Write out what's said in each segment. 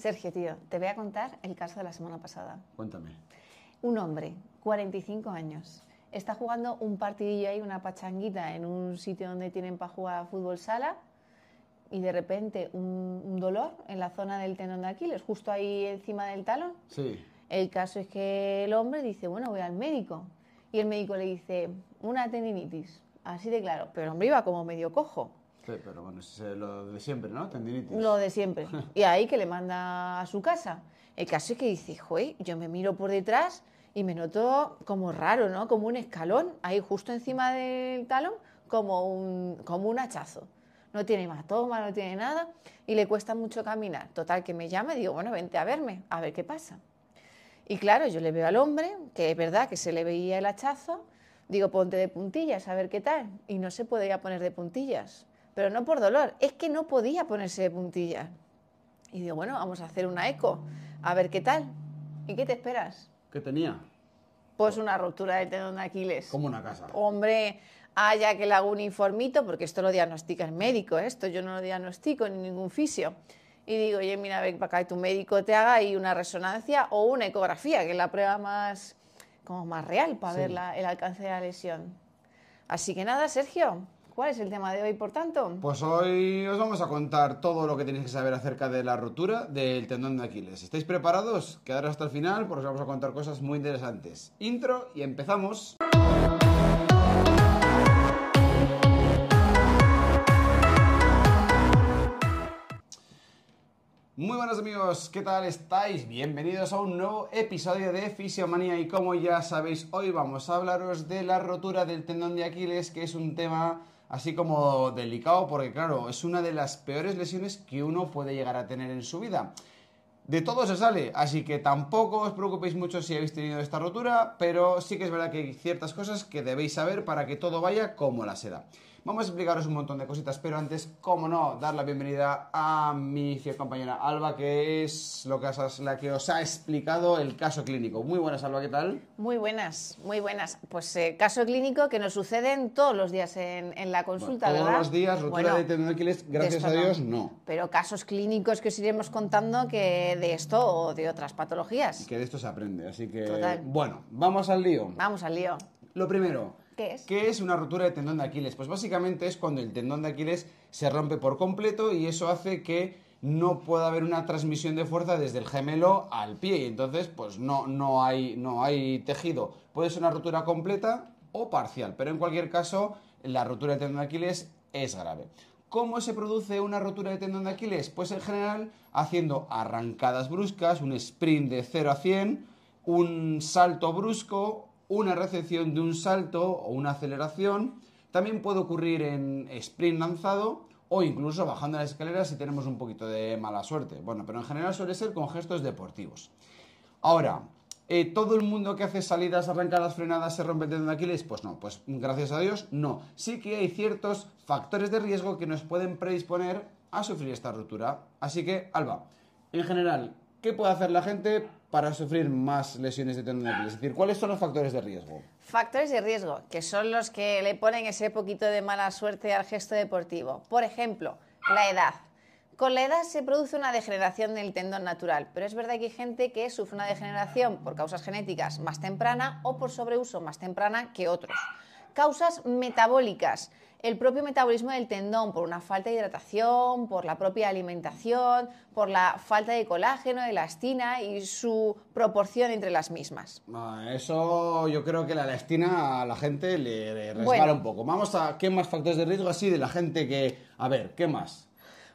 Sergio, tío, te voy a contar el caso de la semana pasada. Cuéntame. Un hombre, 45 años, está jugando un partidillo ahí, una pachanguita, en un sitio donde tienen para jugar fútbol sala y de repente un, un dolor en la zona del tendón de Aquiles, justo ahí encima del talón. Sí. El caso es que el hombre dice, bueno, voy al médico. Y el médico le dice, una tendinitis. Así de claro. Pero el hombre iba como medio cojo. Sí, pero bueno, es lo de siempre, ¿no? Tendinitis. Lo de siempre. Y ahí que le manda a su casa. El caso es que dice, joder, yo me miro por detrás y me noto como raro, ¿no? Como un escalón ahí justo encima del talón, como un, como un hachazo. No tiene hematoma, no tiene nada y le cuesta mucho caminar. Total, que me llama y digo, bueno, vente a verme, a ver qué pasa. Y claro, yo le veo al hombre, que es verdad que se le veía el hachazo, digo, ponte de puntillas, a ver qué tal. Y no se podía poner de puntillas, pero no por dolor, es que no podía ponerse de puntillas. Y digo, bueno, vamos a hacer una eco, a ver qué tal. ¿Y qué te esperas? ¿Qué tenía? Pues una ruptura del tendón de Aquiles. Como una casa. Hombre, haya que le hago un informito, porque esto lo diagnostica el médico, ¿eh? esto yo no lo diagnostico ni ningún fisio. Y digo, oye, mira, ven para acá y tu médico te haga ahí una resonancia o una ecografía, que es la prueba más, como más real para Sí. ver la- el alcance de la lesión. Así que nada, Sergio, ¿cuál es el tema de hoy, por tanto? Pues hoy os vamos a contar todo lo que tenéis que saber acerca de la rotura del tendón de Aquiles. ¿Estáis preparados? Quedaros hasta el final porque os vamos a contar cosas muy interesantes. Intro y empezamos. Muy buenos amigos, ¿qué tal estáis? Bienvenidos a un nuevo episodio de Fisiomanía y como ya sabéis, hoy vamos a hablaros de la rotura del tendón de Aquiles, que es un tema así como delicado porque claro, es una de las peores lesiones que uno puede llegar a tener en su vida. De todo se sale, así que tampoco os preocupéis mucho si habéis tenido esta rotura, pero sí que es verdad que hay ciertas cosas que debéis saber para que todo vaya como la seda. Vamos a explicaros un montón de cositas, pero antes, como no, dar la bienvenida a mi fiel compañera Alba, que es lo que os- la que os ha explicado el caso clínico. Muy buenas, Alba, ¿qué tal? Muy buenas, muy buenas. Pues eh, caso clínico que nos suceden todos los días en, en la consulta, Todos ¿verdad? los días, rotura Bueno, de Aquiles, gracias de a Dios, no. Pero casos clínicos que os iremos contando que de esto o de otras patologías. Que de esto se aprende, así que... Total. Bueno, vamos al lío. Vamos al lío. Lo primero, ¿Qué es? ¿Qué es una rotura de tendón de Aquiles? Pues básicamente es cuando el tendón de Aquiles se rompe por completo y eso hace que no pueda haber una transmisión de fuerza desde el gemelo al pie y entonces pues no, no, hay, no hay tejido. Puede ser una rotura completa o parcial, pero en cualquier caso la rotura de tendón de Aquiles es grave. ¿Cómo se produce una rotura de tendón de Aquiles? Pues en general haciendo arrancadas bruscas, un sprint de 0 a 100, un salto brusco, una recepción de un salto o una aceleración. También puede ocurrir en sprint lanzado o incluso bajando las escaleras si tenemos un poquito de mala suerte. Bueno, pero en general suele ser con gestos deportivos. Ahora, eh, ¿todo el mundo que hace salidas arrancadas, frenadas, se rompe el tendón de Aquiles? Pues no, pues gracias a Dios no. Sí que hay ciertos factores de riesgo que nos pueden predisponer a sufrir esta ruptura. Así que, Alba, en general, ¿qué puede hacer la gente para sufrir más lesiones de tendón de? Es decir, ¿cuáles son los factores de riesgo? Factores de riesgo, que son los que le ponen ese poquito de mala suerte al gesto deportivo. Por ejemplo, la edad. Con la edad se produce una degeneración del tendón natural, pero es verdad que hay gente que sufre una degeneración por causas genéticas más temprana o por sobreuso más temprana que otros. Causas metabólicas. El propio metabolismo del tendón por una falta de hidratación, por la propia alimentación, por la falta de colágeno, de elastina y su proporción entre las mismas. Ah, Eso yo creo que la elastina a la gente le, le resbala Bueno. un poco. Vamos a qué más factores de riesgo así de la gente que... A ver, ¿qué más?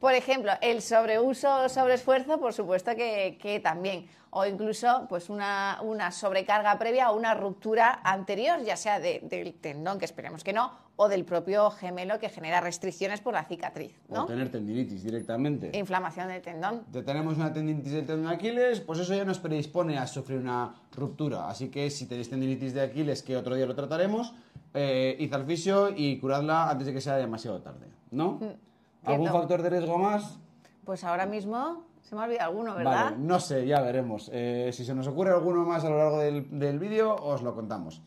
Por ejemplo, el sobreuso o sobreesfuerzo, por supuesto que, que también. O incluso pues una, una sobrecarga previa o una ruptura anterior, ya sea de- del tendón, que esperemos que no, o del propio gemelo que genera restricciones por la cicatriz, O ¿no? tener tendinitis directamente. Inflamación del tendón. Te tenemos una tendinitis del tendón de Aquiles, pues eso ya nos predispone a sufrir una ruptura. Así que si tenéis tendinitis de Aquiles, que otro día lo trataremos, eh, id al fisio y curadla antes de que sea demasiado tarde, ¿no? ¿Algún factor de riesgo más? Pues ahora mismo se me ha olvidado alguno, ¿verdad? Vale, no sé, ya veremos. Eh, si se nos ocurre alguno más a lo largo del, del vídeo, os lo contamos.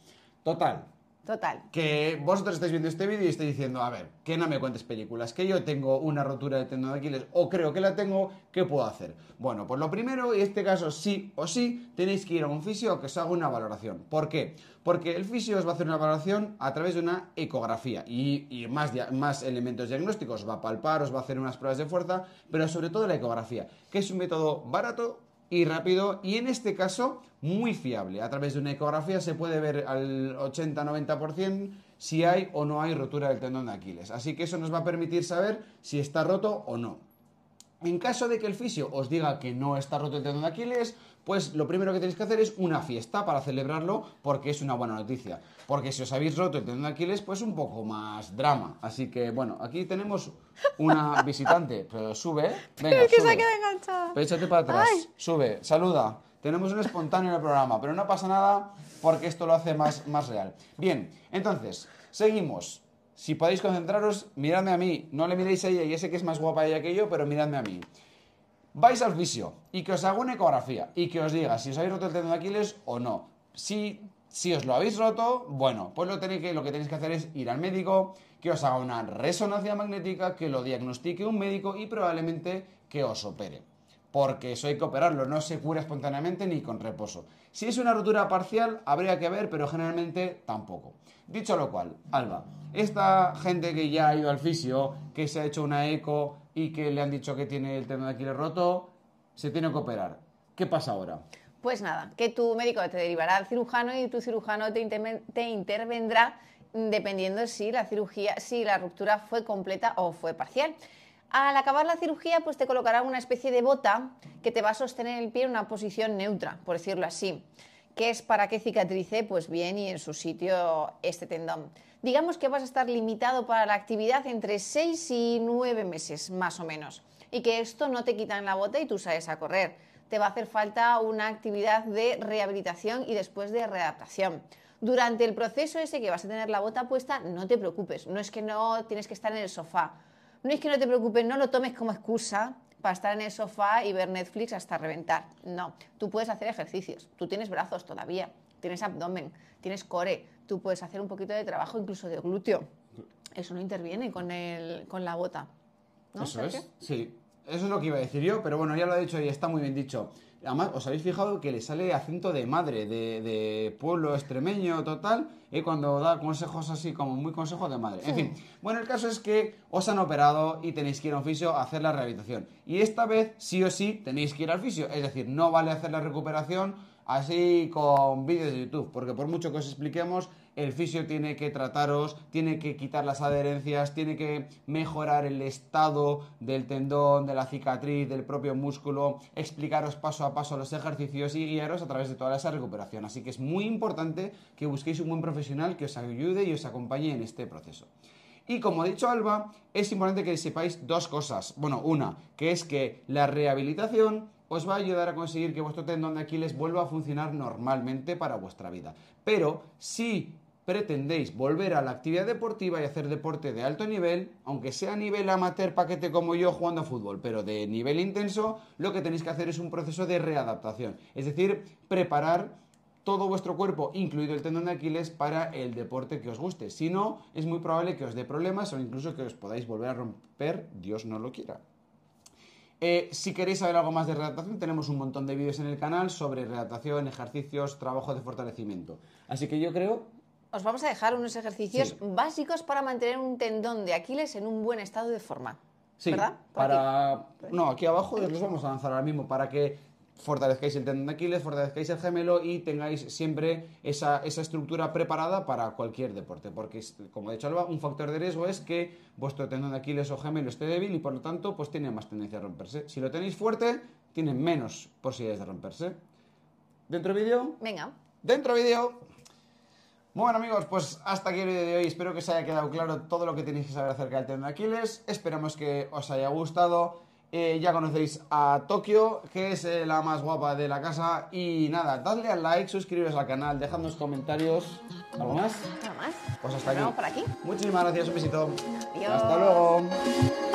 Total, Total. Que vosotros estáis viendo este vídeo y estáis diciendo, a ver, que no me cuentes películas, que yo tengo una rotura de tendón de Aquiles o creo que la tengo, ¿qué puedo hacer? Bueno, pues lo primero, en este caso sí o sí, tenéis que ir a un fisio que os haga una valoración. ¿Por qué? Porque el fisio os va a hacer una valoración a través de una ecografía y, y más, más elementos diagnósticos, os va a palpar, os va a hacer unas pruebas de fuerza, pero sobre todo la ecografía, que es un método barato y rápido y en este caso muy fiable. A través de una ecografía se puede ver al 80-90% si hay o no hay rotura del tendón de Aquiles. Así que eso nos va a permitir saber si está roto o no. En caso de que el fisio os diga que no está roto el tendón de Aquiles, pues lo primero que tenéis que hacer es una fiesta para celebrarlo porque es una buena noticia. Porque si os habéis roto el tendón de Aquiles, pues un poco más drama. Así que bueno, aquí tenemos una visitante. Pero sube, venga, que se sube. ha quedado enganchada. Pero échate para atrás, Ay. sube, saluda. Tenemos un espontáneo en el programa, pero no pasa nada porque esto lo hace más, más real. Bien, entonces, seguimos. Si podéis concentraros, miradme a mí. No le miréis a ella, ya sé que es más guapa ella que yo, pero miradme a mí. Vais al fisio y que os haga una ecografía y que os diga si os habéis roto el tendón de Aquiles o no. Si, si os lo habéis roto, bueno, pues lo, tenéis que, lo que tenéis que hacer es ir al médico, que os haga una resonancia magnética, que lo diagnostique un médico y probablemente que os opere. Porque eso hay que operarlo, no se cura espontáneamente ni con reposo. Si es una rotura parcial, habría que ver, pero generalmente tampoco. Dicho lo cual, Alba, esta gente que ya ha ido al fisio, que se ha hecho una eco y que le han dicho que tiene el tendón de Aquiles roto, se tiene que operar. ¿Qué pasa ahora? Pues nada, que tu médico te derivará al cirujano y tu cirujano te, te intervendrá dependiendo si la cirugía, si la ruptura fue completa o fue parcial. Al acabar la cirugía, pues te colocará una especie de bota que te va a sostener el pie en una posición neutra, por decirlo así, que es para que cicatrice pues bien y en su sitio este tendón. Digamos que vas a estar limitado para la actividad entre 6 y 9 meses, más o menos, y que esto no te quita en la bota y tú sales a correr te va a hacer falta una actividad de rehabilitación y después de readaptación. Durante el proceso ese que vas a tener la bota puesta, no te preocupes, no es que no tienes que estar en el sofá, no es que no te preocupes, no lo tomes como excusa para estar en el sofá y ver Netflix hasta reventar. No, tú puedes hacer ejercicios, tú tienes brazos todavía, tienes abdomen, tienes core, tú puedes hacer un poquito de trabajo incluso de glúteo. Eso no interviene con, el, con la bota. ¿no, Eso Sergio? es, sí. Eso es lo que iba a decir yo, pero bueno, ya lo ha dicho y está muy bien dicho. Además, ¿os habéis fijado que le sale acento de madre, de, de pueblo extremeño total, y cuando da consejos así, como muy consejos de madre? En fin, bueno, el caso es que os han operado y tenéis que ir a un fisio a hacer la rehabilitación. Y esta vez, sí o sí, tenéis que ir al fisio. Es decir, no vale hacer la recuperación así con vídeos de YouTube, porque por mucho que os expliquemos, el fisio tiene que trataros, tiene que quitar las adherencias, tiene que mejorar el estado del tendón, de la cicatriz, del propio músculo, explicaros paso a paso los ejercicios y guiaros a través de toda esa recuperación. Así que es muy importante que busquéis un buen profesional que os ayude y os acompañe en este proceso. Y como ha dicho Alba, es importante que sepáis dos cosas. Bueno, una, que es que la rehabilitación os va a ayudar a conseguir que vuestro tendón de Aquiles vuelva a funcionar normalmente para vuestra vida. Pero si pretendéis volver a la actividad deportiva y hacer deporte de alto nivel, aunque sea a nivel amateur paquete como yo jugando a fútbol, pero de nivel intenso, lo que tenéis que hacer es un proceso de readaptación. Es decir, preparar todo vuestro cuerpo, incluido el tendón de Aquiles, para el deporte que os guste. Si no, es muy probable que os dé problemas o incluso que os podáis volver a romper, Dios no lo quiera. Eh, si queréis saber algo más de readaptación, tenemos un montón de vídeos en el canal sobre readaptación, ejercicios, trabajo de fortalecimiento. Así que yo creo Os vamos a dejar unos ejercicios Sí. básicos para mantener un tendón de Aquiles en un buen estado de forma. Sí, ¿Verdad? Aquí. para... No, aquí abajo los vamos a lanzar ahora mismo para que fortalezcáis el tendón de Aquiles, fortalezcáis el gemelo y tengáis siempre esa, esa estructura preparada para cualquier deporte. Porque, como ha dicho Alba, un factor de riesgo es que vuestro tendón de Aquiles o gemelo esté débil y por lo tanto pues tiene más tendencia a romperse. Si lo tenéis fuerte, tiene menos posibilidades de romperse. ¿Dentro vídeo? Venga. Dentro vídeo. Bueno amigos, pues hasta aquí el vídeo de hoy. Espero que os haya quedado claro todo lo que tenéis que saber acerca del tendón de Aquiles. Esperamos que os haya gustado. Eh, ya conocéis a Tokio, que es eh, la más guapa de la casa. Y nada, dadle al like, suscribiros al canal, dejadnos comentarios. ¿Algo más? Nada más. Pues hasta Nos aquí. vemos por aquí. Muchísimas gracias, un besito. Adiós. Hasta luego.